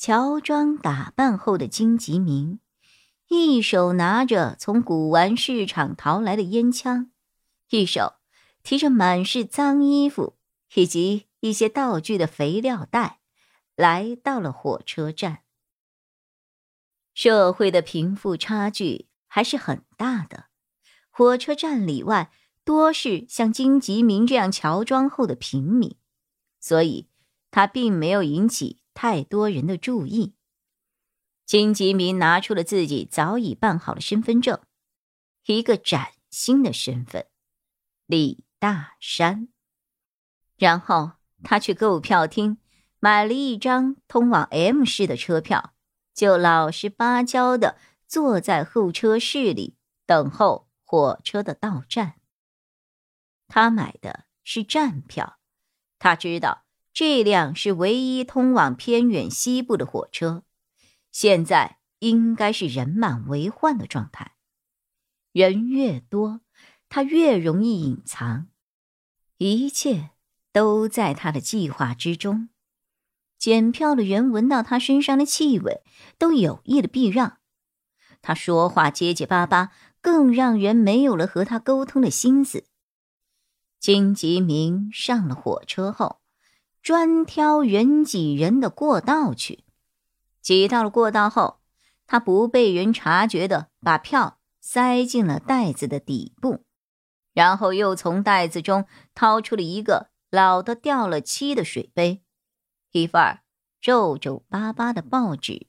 乔装打扮后的金吉明，一手拿着从古玩市场淘来的烟枪，一手提着满是脏衣服以及一些道具的肥料袋，来到了火车站。社会的贫富差距还是很大的，火车站里外多是像金吉明这样乔装后的平民，所以他并没有引起。太多人的注意，金吉明拿出了自己早已办好的身份证，一个崭新的身份——李大山。然后他去购票厅买了一张通往 M 市的车票，就老实巴交的坐在候车室里等候火车的到站。他买的是站票，他知道。这辆是唯一通往偏远西部的火车，现在应该是人满为患的状态。人越多，他越容易隐藏。一切都在他的计划之中。检票的人闻到他身上的气味，都有意的避让。他说话结结巴巴，更让人没有了和他沟通的心思。金吉明上了火车后。专挑人挤人的过道去，挤到了过道后，他不被人察觉的把票塞进了袋子的底部，然后又从袋子中掏出了一个老的掉了漆的水杯，一份皱皱巴巴的报纸。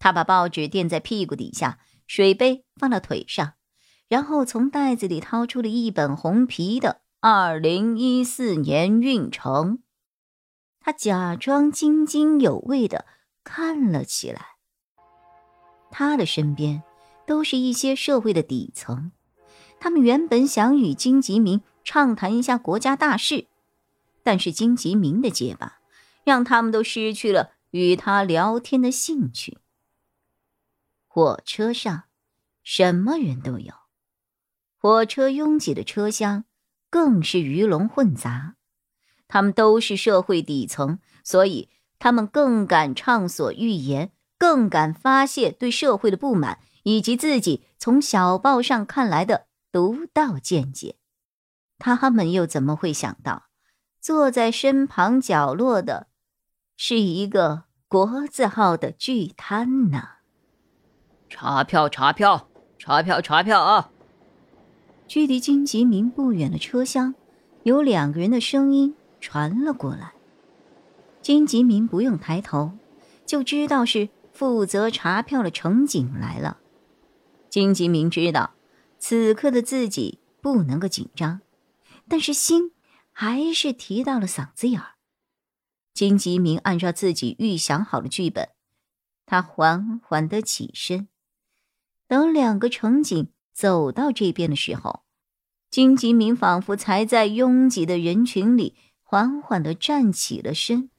他把报纸垫在屁股底下，水杯放到腿上，然后从袋子里掏出了一本红皮的《二零一四年运程》。他假装津津有味的看了起来。他的身边都是一些社会的底层，他们原本想与金吉明畅谈一下国家大事，但是金吉明的结巴让他们都失去了与他聊天的兴趣。火车上什么人都有，火车拥挤的车厢更是鱼龙混杂。他们都是社会底层，所以他们更敢畅所欲言，更敢发泄对社会的不满，以及自己从小报上看来的独到见解。他们又怎么会想到，坐在身旁角落的，是一个国字号的巨贪呢？查票，查票，查票，查票啊！距离金吉明不远的车厢，有两个人的声音。传了过来，金吉明不用抬头，就知道是负责查票的乘警来了。金吉明知道，此刻的自己不能够紧张，但是心还是提到了嗓子眼儿。金吉明按照自己预想好的剧本，他缓缓的起身，等两个乘警走到这边的时候，金吉明仿佛才在拥挤的人群里。缓缓的站起了身，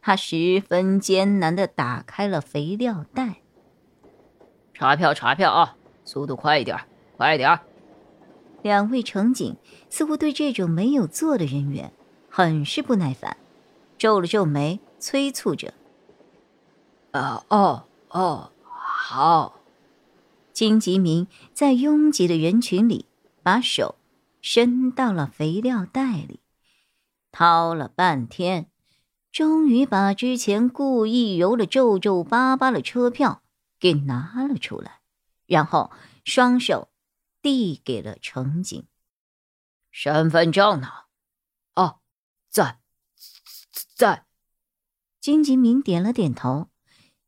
他十分艰难的打开了肥料袋。查票，查票啊！速度快一点，快一点！两位乘警似乎对这种没有做的人员很是不耐烦，皱了皱眉，催促着：“啊，哦，哦，好。”金吉明在拥挤的人群里把手伸到了肥料袋里。掏了半天，终于把之前故意揉了皱皱巴巴的车票给拿了出来，然后双手递给了乘警：“身份证呢？哦，在，在。”金吉明点了点头，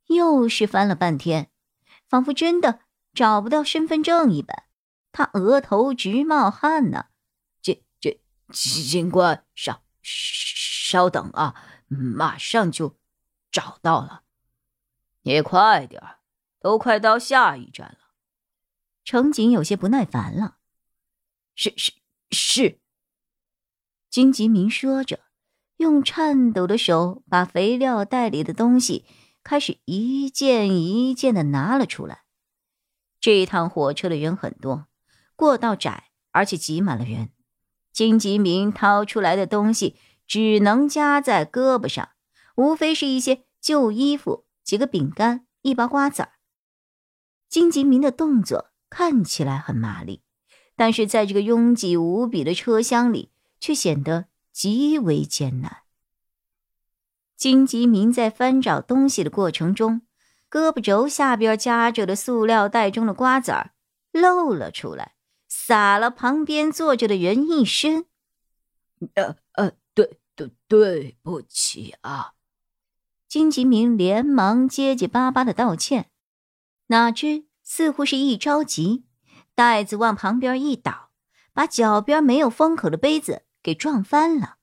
又是翻了半天，仿佛真的找不到身份证一般，他额头直冒汗呢。这这，警官上。稍等啊，马上就找到了。你快点都快到下一站了。程景有些不耐烦了。是是是。金吉明说着，用颤抖的手把肥料袋里的东西开始一件一件的拿了出来。这一趟火车的人很多，过道窄，而且挤满了人。金吉明掏出来的东西只能夹在胳膊上，无非是一些旧衣服、几个饼干、一包瓜子儿。金吉明的动作看起来很麻利，但是在这个拥挤无比的车厢里。却显得极为艰难。金吉明在翻找东西的过程中，胳膊肘下边夹着的塑料袋中的瓜子儿露了出来，洒了旁边坐着的人一身。呃呃，对对对不起啊！金吉明连忙结结巴巴的道歉，哪知似乎是一着急，袋子往旁边一倒，把脚边没有封口的杯子。给撞翻了，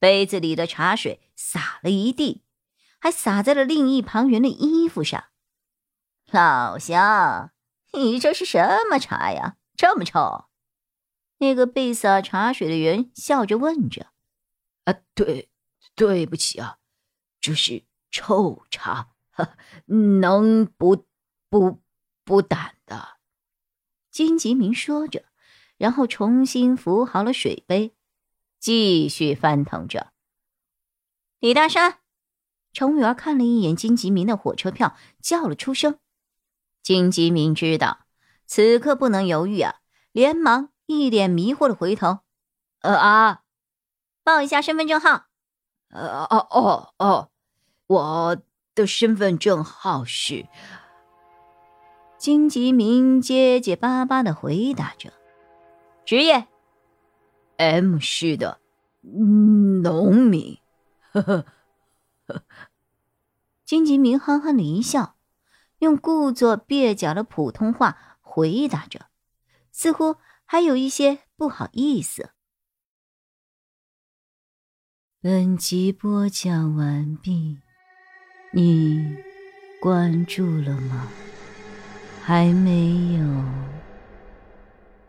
杯子里的茶水洒了一地，还洒在了另一旁人的衣服上。老乡，你这是什么茶呀？这么臭！那个被洒茶水的人笑着问着：“啊，对，对不起啊，这是臭茶，能补补补胆的。”金吉明说着，然后重新扶好了水杯。继续翻腾着。李大山，程元看了一眼金吉明的火车票，叫了出声。金吉明知道此刻不能犹豫啊，连忙一脸迷惑的回头：“呃啊，报一下身份证号。”“呃哦哦哦，我的身份证号是……”金吉明结结巴巴的回答着：“职业。” M 市的农民，呵呵呵。金吉明憨憨的一笑，用故作蹩脚的普通话回答着，似乎还有一些不好意思。本集播讲完毕，你关注了吗？还没有？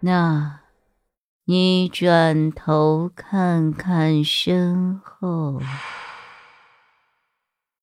那。你转头看看身后。